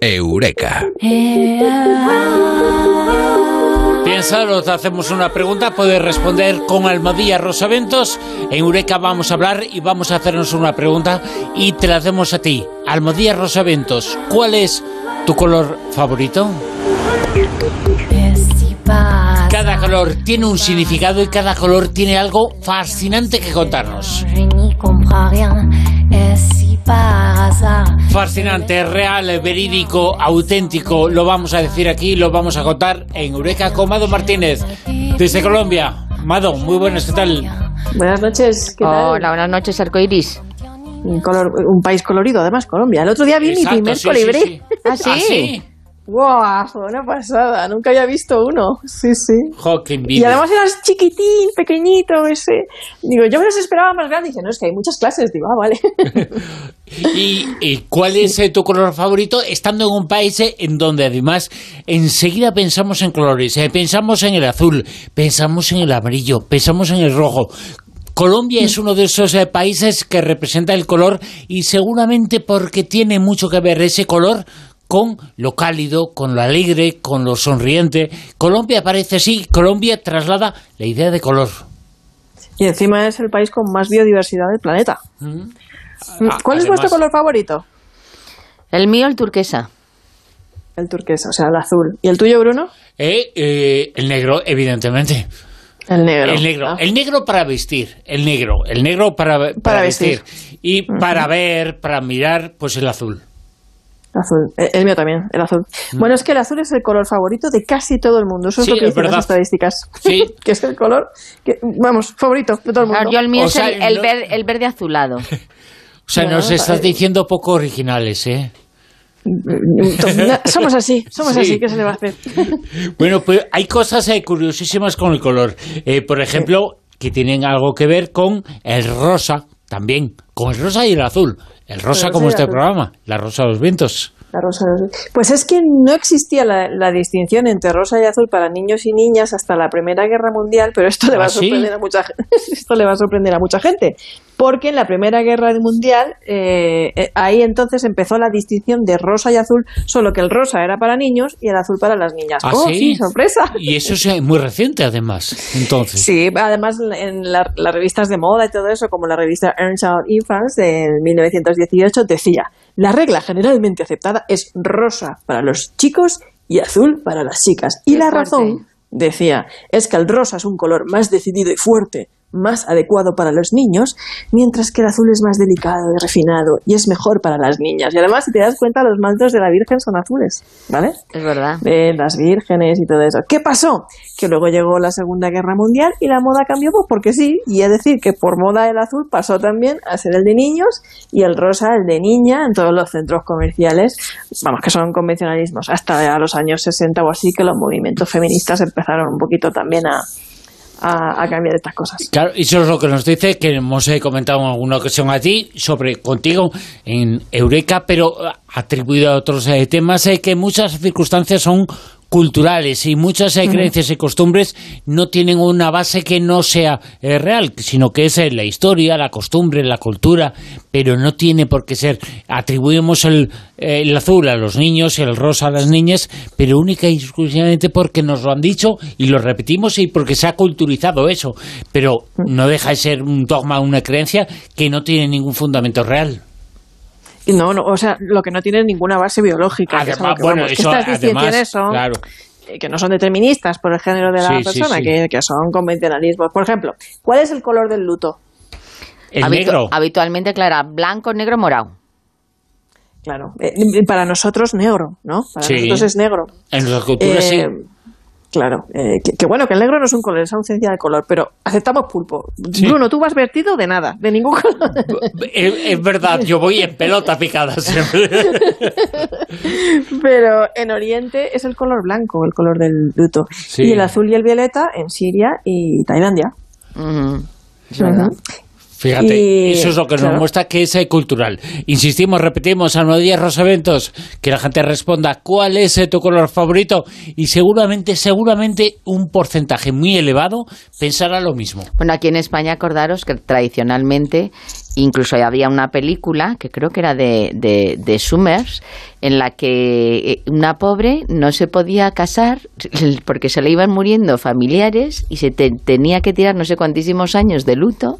Eureka. Piénsalo, te hacemos una pregunta, puedes responder con Almadía Rosaventos. En Eureka vamos a hablar y vamos a hacernos una pregunta y te la hacemos a ti. Almadía Rosaventos, ¿cuál es tu color favorito? Cada color tiene un significado y cada color tiene algo fascinante que contarnos. Fascinante, real, verídico, auténtico. Lo vamos a decir aquí, lo vamos a contar en Eureka con Mado Martínez, desde Colombia. Mado, muy buenas, ¿qué tal? Buenas noches, ¿qué tal? Hola, buenas noches, arcoiris. Un, color, un país colorido, además, Colombia. El otro día vi Exacto, mi primer sí, colibrí. sí, sí. ¿Ah, sí? ¿Ah, sí? Fue una pasada. Nunca había visto uno. Sí, sí. Qué Y además era chiquitín, pequeñito ese. Digo, yo me los esperaba más grandes. Dice, no, es que hay muchas clases. Digo, ah, vale. ¿Y, y cuál es eh, tu color favorito estando en un país eh, en donde además enseguida pensamos en colores? eh, pensamos en el azul, pensamos en el amarillo, pensamos en el rojo. Colombia es uno de esos eh, países que representa el color y seguramente porque tiene mucho que ver ese color con lo cálido, con lo alegre, con lo sonriente. Colombia parece así, Colombia traslada la idea de color. y encima es el país con más biodiversidad del planeta. Ah, ¿Cuál es vuestro color favorito? El mío, el turquesa. El turquesa, o sea, el azul. ¿Y el tuyo, Bruno? Eh, eh, el negro, evidentemente. El negro. El negro, Ah. el negro para vestir, el negro, el negro para, para, Para vestir. vestir. Y para ver, para mirar, pues el azul. Azul. Eh, El mío también, el azul. Bueno, es que el azul es el color favorito de casi todo el mundo. Eso Mm. Sí, es lo que es dicen verdad. las estadísticas. Sí. que es el color, que, vamos, favorito de todo el mundo. Claro, yo el mío O es sea, el, el no- ver- el verde azulado. O sea, nos estás para- diciendo poco originales, ¿eh? Somos así, somos Sí. así, ¿qué se le va a hacer? Bueno, pues hay cosas eh, curiosísimas con el color. Eh, por ejemplo, que tienen algo que ver con el rosa, también, con el rosa y el azul. El rosa como el este azul. programa, la rosa de los vientos. La rosa y azul. Pues es que no existía la, la distinción entre rosa y azul para niños y niñas hasta la Primera Guerra Mundial, pero esto le va ¿Ah, a sí? sorprender a mucha gente. Esto le va a sorprender a mucha gente, porque en la Primera Guerra Mundial eh, eh, ahí entonces empezó la distinción de rosa y azul, solo que el rosa era para niños y el azul para las niñas. ¿Ah, ¡Oh, sí? sorpresa! Y eso es muy reciente, además. Entonces. Sí, además en la- las revistas de moda y todo eso, como la revista Earnshaw Infants de 1918, decía, la regla generalmente aceptada es rosa para los chicos y azul para las chicas. Y Qué la fuerte. razón, decía, es que el rosa es un color más decidido y fuerte, más adecuado para los niños, mientras que el azul es más delicado y refinado y es mejor para las niñas. Y además, si te das cuenta, los mantos de la Virgen son azules, ¿vale? Es verdad. de las vírgenes y todo eso. ¿Qué pasó? Que luego llegó la Segunda Guerra Mundial y la moda cambió pues porque sí, y es decir que por moda el azul pasó también a ser el de niños y el rosa el de niña en todos los centros comerciales, vamos que son convencionalismos, hasta a los años 60 o así que los movimientos feministas empezaron un poquito también a, a, a cambiar estas cosas. Claro, eso es lo que nos dice, que hemos eh, comentado en alguna ocasión a ti, sobre contigo en Eureka, pero eh, atribuido a otros eh, temas, eh, que muchas circunstancias son culturales y muchas eh, creencias y costumbres no tienen una base que no sea eh, real, sino que es eh, la historia, la costumbre, la cultura, pero no tiene por qué ser. Atribuimos el, eh, el azul a los niños y el rosa a las niñas, pero única y exclusivamente porque nos lo han dicho y lo repetimos y porque se ha culturizado eso. Pero no deja de ser un dogma, una creencia que no tiene ningún fundamento real. No, no, o sea, lo que no tiene ninguna base biológica. Además, que bueno, vamos, que eso estas distinciones además, son claro. eh, que no son deterministas por el género de la Sí, persona, sí. Que, que son convencionalismos. Por ejemplo, ¿cuál es el color del luto? El Habitu- negro. Habitualmente, Clara, blanco, negro, morado. Claro, eh, para nosotros negro, ¿no? Para Sí. nosotros es negro. En las culturas sí. Claro, eh, que, que bueno, que el negro no es un color, es ausencia de color, pero aceptamos pulpo. Sí. Bruno, tú vas vestido de nada, de ningún color. Es, es verdad, yo voy en pelota picada siempre. pero en Oriente es el color blanco, el color del luto. Sí. Y el azul y el violeta en Siria y Tailandia. Es. Fíjate, Y, eso es lo que nos muestra que es eh, cultural. Insistimos, repetimos, Almodía Rosaventos, que la gente responda cuál es eh, tu color favorito y seguramente, seguramente un porcentaje muy elevado pensará lo mismo. Bueno, aquí en España acordaros que tradicionalmente Incluso había una película que creo que era de, de, de Summers, en la que eh, una pobre no se podía casar porque se le iban muriendo familiares y se tenía que tirar no sé cuantísimos años de luto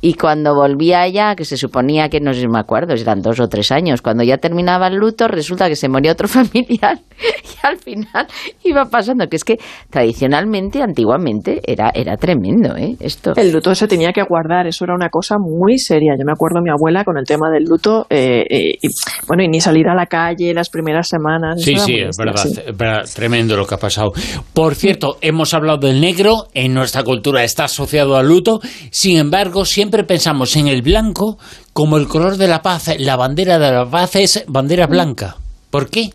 y cuando volvía allá, que se suponía que no sé si me acuerdo, eran dos o tres años, cuando ya terminaba el luto resulta que se moría otro familiar y al final iba pasando, que es que tradicionalmente, antiguamente, era, era tremendo ¿eh? esto. El luto se tenía que guardar, eso era una cosa muy seria. Yo me acuerdo mi abuela con el tema del luto, eh, eh, y, bueno, y ni salir a la calle las primeras semanas. Sí, sí, es verdad, tremendo lo que ha pasado. Por cierto, hemos hablado del negro, en nuestra cultura está asociado al luto, sin embargo, siempre pensamos en el blanco como el color de la paz. La bandera de la paz es bandera blanca. ¿Por qué?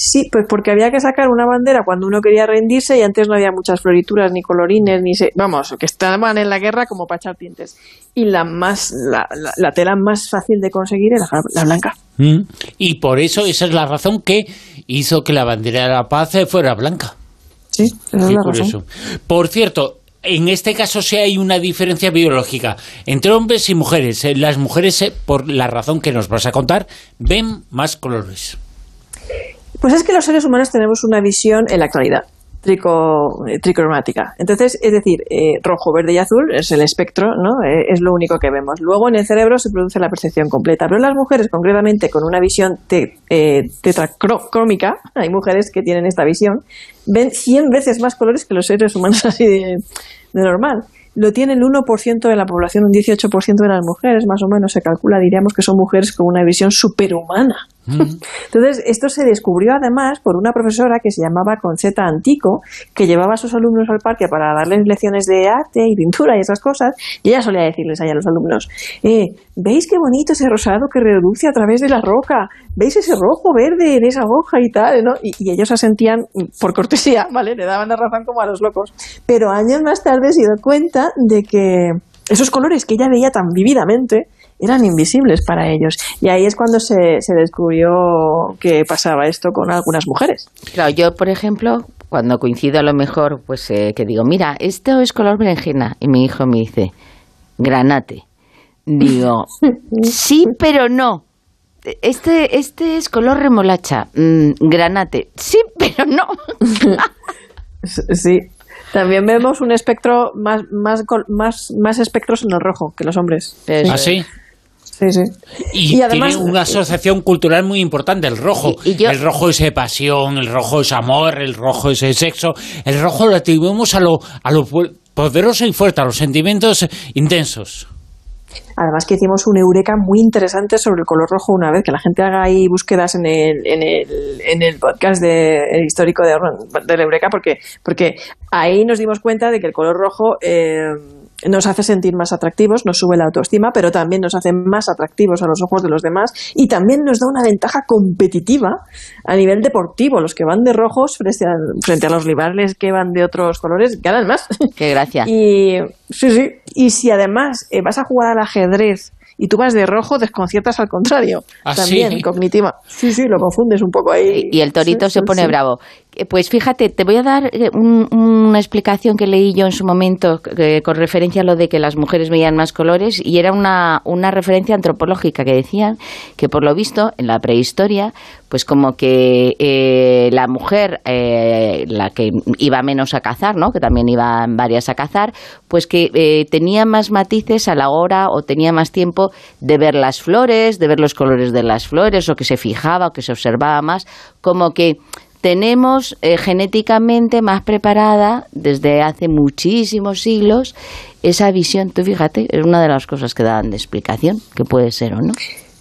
Sí, pues porque había que sacar una bandera cuando uno quería rendirse y antes no había muchas florituras, ni colorines, ni se... vamos, que estaban en la guerra como para echar dientes. Y la más, la, tela más fácil de conseguir era la blanca. Mm. Y por eso esa es la razón que hizo que la bandera de la paz fuera blanca. Sí, esa es la por razón. Por cierto, en este caso sí hay una diferencia biológica entre hombres y mujeres. Eh, las mujeres, eh, por la razón que nos vas a contar, ven más colores. Pues es que los seres humanos tenemos una visión en la actualidad trico, eh, tricromática. Entonces, es decir, eh, rojo, verde y azul es el espectro, ¿no? Eh, es lo único que vemos. Luego en el cerebro se produce la percepción completa. Pero las mujeres, concretamente, con una visión tetracrómica, hay mujeres que tienen esta visión, ven 100 veces más colores que los seres humanos así de normal lo tiene el 1% de la población, un 18% de las mujeres, más o menos se calcula, diríamos que son mujeres con una visión superhumana. Entonces, esto se descubrió además por una profesora que se llamaba Concheta Antico, que llevaba a sus alumnos al parque para darles lecciones de arte y pintura y esas cosas, y ella solía decirles ahí a los alumnos, eh, ¿veis qué bonito ese rosado que reduce a través de la roca? ¿Veis ese rojo verde en esa hoja y tal? ¿no? Y, y ellos asentían por cortesía, ¿vale? Le daban la razón como a los locos. Pero años más tarde se dio cuenta de que esos colores que ella veía tan vividamente eran invisibles para ellos. Y ahí es cuando se, se descubrió que pasaba esto con algunas mujeres. Claro, yo, por ejemplo, cuando coincido a lo mejor, pues eh, que digo, mira, esto es color berenjena. Y mi hijo me dice, granate. Digo, sí, pero no. Este, este es color remolacha, mm, granate. Sí, pero no. sí, también vemos un espectro más, más, más, más espectros en el rojo que los hombres. ¿Ah, sí? Sí, sí. Y, además, tiene una asociación cultural muy importante, el rojo. El rojo es pasión, el rojo es amor, el rojo es sexo. El rojo lo atribuimos a lo, a lo poderoso y fuerte, a los sentimientos intensos. Además que hicimos un eureka muy interesante sobre el color rojo una vez, que la gente haga ahí búsquedas en el, en el, en el podcast de, histórico de, del eureka, porque, porque ahí nos dimos cuenta de que el color rojo... Eh, nos hace sentir más atractivos, nos sube la autoestima, pero también nos hace más atractivos a los ojos de los demás y también nos da una ventaja competitiva a nivel deportivo. Los que van de rojos frente a, frente a los rivales que van de otros colores ganan más. Qué gracia. Y, sí, sí. y si además eh, vas a jugar al ajedrez y tú vas de rojo, desconciertas al contrario. ¿Ah, también, cognitiva. Sí, sí, lo confundes un poco ahí. Y el torito se pone bravo. Eh, pues fíjate, te voy a dar eh, una explicación que leí yo en su momento eh, con referencia a lo de que las mujeres veían más colores y era una, una referencia antropológica que decían que por lo visto en la prehistoria pues como que la mujer, la que iba menos a cazar, ¿no? que también iban varias a cazar, pues que tenía más matices a la hora o tenía más tiempo de ver las flores, de ver los colores de las flores o que se fijaba o que se observaba más, como que tenemos eh, genéticamente más preparada desde hace muchísimos siglos esa visión. Tú fíjate, es una de las cosas que dan de explicación, que puede ser o no.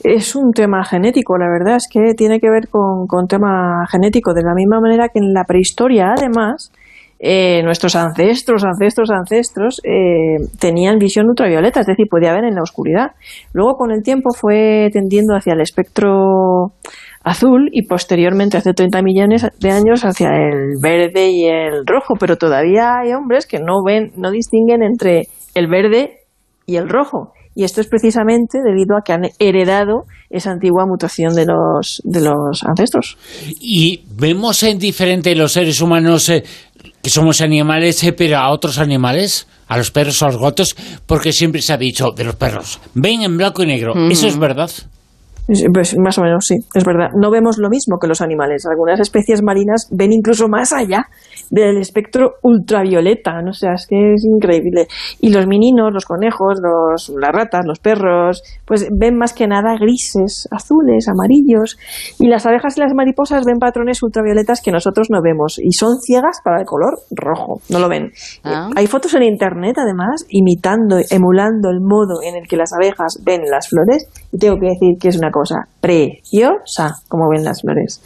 Es un tema genético, la verdad es que tiene que ver con, con tema genético, de la misma manera que en la prehistoria, además, eh, nuestros ancestros, ancestros, ancestros eh, tenían visión ultravioleta, es decir, podía ver en la oscuridad. Luego, con el tiempo, fue tendiendo hacia el espectro azul y posteriormente, hace 30 millones de años, hacia el verde y el rojo. Pero todavía hay hombres que no ven, no distinguen entre el verde y el rojo. Y esto es precisamente debido a que han heredado esa antigua mutación de los, de los ancestros. Y vemos en diferente los seres humanos eh, que somos animales, eh, pero a otros animales, a los perros o a los gatos porque siempre se ha dicho de los perros, ven en blanco y negro. ¿Eso es verdad? Pues más o menos, sí, es verdad. No vemos lo mismo que los animales. Algunas especies marinas ven incluso más allá del espectro ultravioleta, ¿no? O sea, es que es increíble. Y los meninos, los conejos, los, las ratas, los perros, pues ven más que nada grises, azules, amarillos. Y las abejas y las mariposas ven patrones ultravioletas que nosotros no vemos. Y son ciegas para el color rojo, no lo ven. Ah. Hay fotos en internet, además, imitando, emulando el modo en el que las abejas ven las flores. Y tengo que decir que es una cosa preciosa, como ven las flores.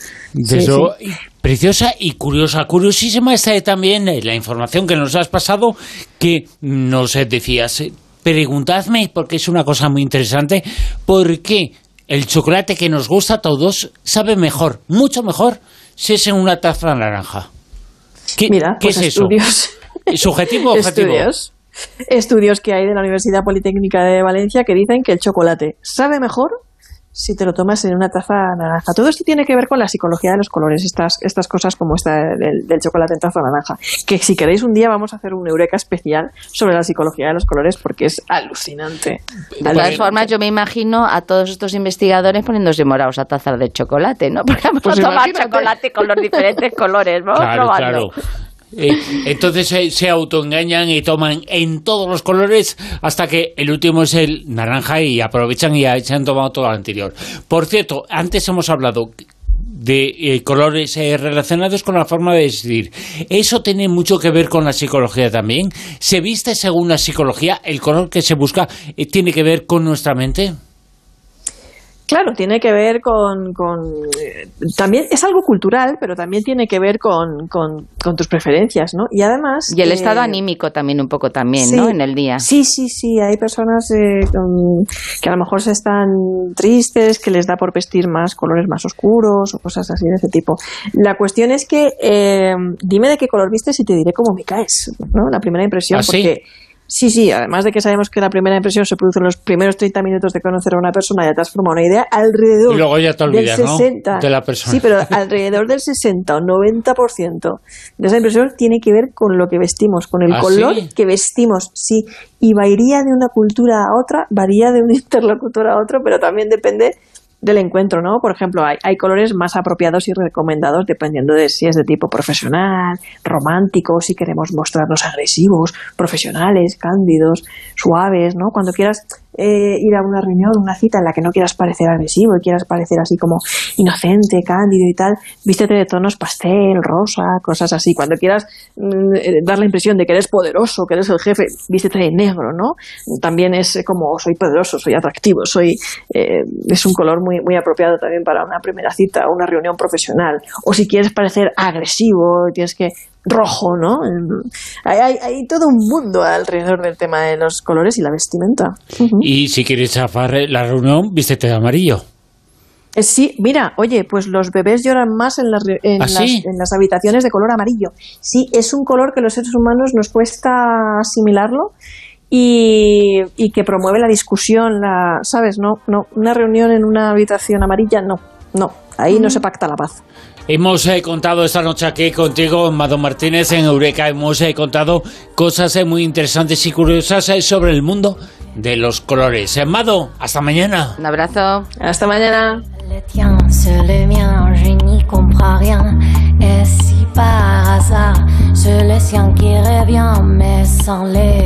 Preciosa y curiosa. Curiosísima está también eh, la información que nos has pasado, que nos decías. Preguntadme, porque es una cosa muy interesante, ¿por qué el chocolate que nos gusta a todos sabe mejor, mucho mejor, si es en una taza naranja? ¿Qué, Mira, pues es estudios. eso? ¿Subjetivo o objetivo? Estudios. Estudios que hay de la Universidad Politécnica de Valencia que dicen que el chocolate sabe mejor si te lo tomas en una taza naranja. Todo esto tiene que ver con la psicología de los colores, estas, estas cosas como esta del, chocolate en taza naranja. Que si queréis un día vamos a hacer un eureka especial sobre la psicología de los colores porque es alucinante. De todas formas, yo me imagino a todos estos investigadores poniéndose morados a tazas de chocolate, ¿no? Porque vamos pues a tomar chocolate con los diferentes colores, ¿no? Claro, claro. Eh, entonces se autoengañan y toman en todos los colores hasta que el último es el naranja y aprovechan y se han tomado todo lo anterior. Por cierto, antes hemos hablado de eh, colores eh, relacionados con la forma de decidir. ¿Eso tiene mucho que ver con la psicología también? ¿Se viste según la psicología? ¿El color que se busca tiene que ver con nuestra mente? Claro, tiene que ver con, eh, también es algo cultural, pero también tiene que ver con, con, tus preferencias, ¿no? Y además y el estado eh, anímico también un poco también, ¿no? En el día. Sí, sí, sí. Hay personas eh, que a lo mejor se están tristes, que les da por vestir más colores más oscuros o cosas así de ese tipo. La cuestión es que dime de qué color vistes y te diré cómo me caes, ¿no? La primera impresión, ¿Ah, porque Sí, sí, además de que sabemos que la primera impresión se produce en los primeros 30 minutos de conocer a una persona, ya te has formado una idea, alrededor del 60, de la persona. Sí, pero alrededor del 60 o 90% de esa impresión tiene que ver con lo que vestimos, con el ¿Ah, color que vestimos, sí, y varía de una cultura a otra, varía de un interlocutor a otro, pero también depende del encuentro, ¿no? Por ejemplo, hay, hay, colores más apropiados y recomendados dependiendo de si es de tipo profesional, romántico, si queremos mostrarnos agresivos, profesionales, cándidos, suaves, ¿no? Cuando quieras eh, ir a una reunión, una cita en la que no quieras parecer agresivo y quieras parecer así como inocente, cándido y tal, vístete de tonos pastel, rosa, cosas así. Cuando quieras mm, eh, dar la impresión de que eres poderoso, que eres el jefe, vístete de negro, ¿no? También es como soy poderoso, soy atractivo, soy eh, es un color muy muy apropiado también para una primera cita una reunión profesional. O si quieres parecer agresivo, tienes que rojo, ¿no? Hay, hay, todo un mundo alrededor del tema de los colores y la vestimenta. Y si quieres chafar la reunión, vístete de amarillo. Eh, sí, mira, oye, pues los bebés lloran más en las, en, ¿Ah, las, en las habitaciones de color amarillo. Sí, es un color que los seres humanos nos cuesta asimilarlo y, y que promueve la discusión, la, ¿sabes? No, no, una reunión en una habitación amarilla, no, no, ahí no se pacta la paz. Hemos eh, contado esta noche aquí contigo, Mado Martínez, en Eureka. Hemos eh, contado cosas eh, muy interesantes y curiosas sobre el mundo de los colores. Mado, hasta mañana. Un abrazo. Hasta mañana. le